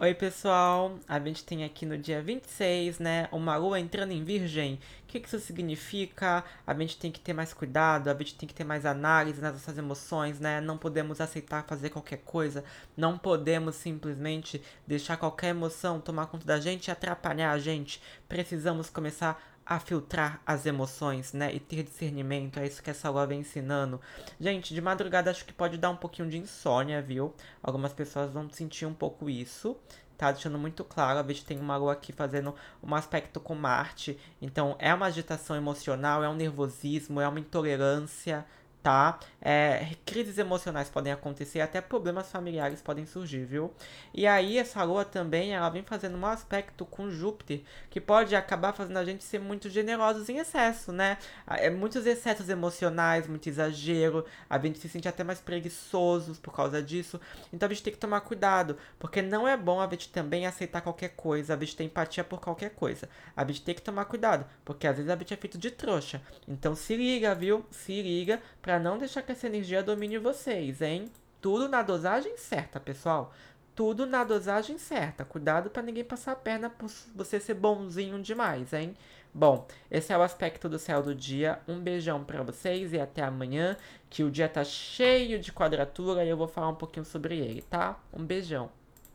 Oi, pessoal! A gente tem aqui no dia 26, né, uma lua entrando em virgem. O que, isso significa? A gente tem que ter mais cuidado, a gente tem que ter mais análise nas nossas emoções, né? Não podemos aceitar fazer qualquer coisa, não podemos simplesmente deixar qualquer emoção tomar conta da gente e atrapalhar a gente. Precisamos começar a filtrar as emoções, né? E ter discernimento, é isso que essa lua vem ensinando. Gente, de madrugada acho que pode dar um pouquinho de insônia, viu? Algumas pessoas vão sentir um pouco isso. Tá deixando muito claro, a gente tem uma lua aqui fazendo um aspecto com Marte, então é uma agitação emocional, é um nervosismo, é uma intolerância, tá? É, crises emocionais podem acontecer, até problemas familiares podem surgir, viu? E aí essa lua também, ela vem fazendo um aspecto com Júpiter, que pode acabar fazendo a gente ser muito generosos em excesso, né? É muitos excessos emocionais, muito exagero, a gente se sente até mais preguiçosos por causa disso. Então a gente tem que tomar cuidado, porque não é bom a gente também aceitar qualquer coisa, a gente ter empatia por qualquer coisa. A gente tem que tomar cuidado, porque às vezes a gente é feito de trouxa. Então se liga, viu? Se liga pra não deixar que essa energia domine vocês, hein? Tudo na dosagem certa, pessoal. Tudo na dosagem certa. Cuidado para ninguém passar a perna por você ser bonzinho demais, hein? Bom, esse é o aspecto do céu do dia. Um beijão para vocês e até amanhã, que o dia tá cheio de quadratura e eu vou falar um pouquinho sobre ele, tá? Um beijão.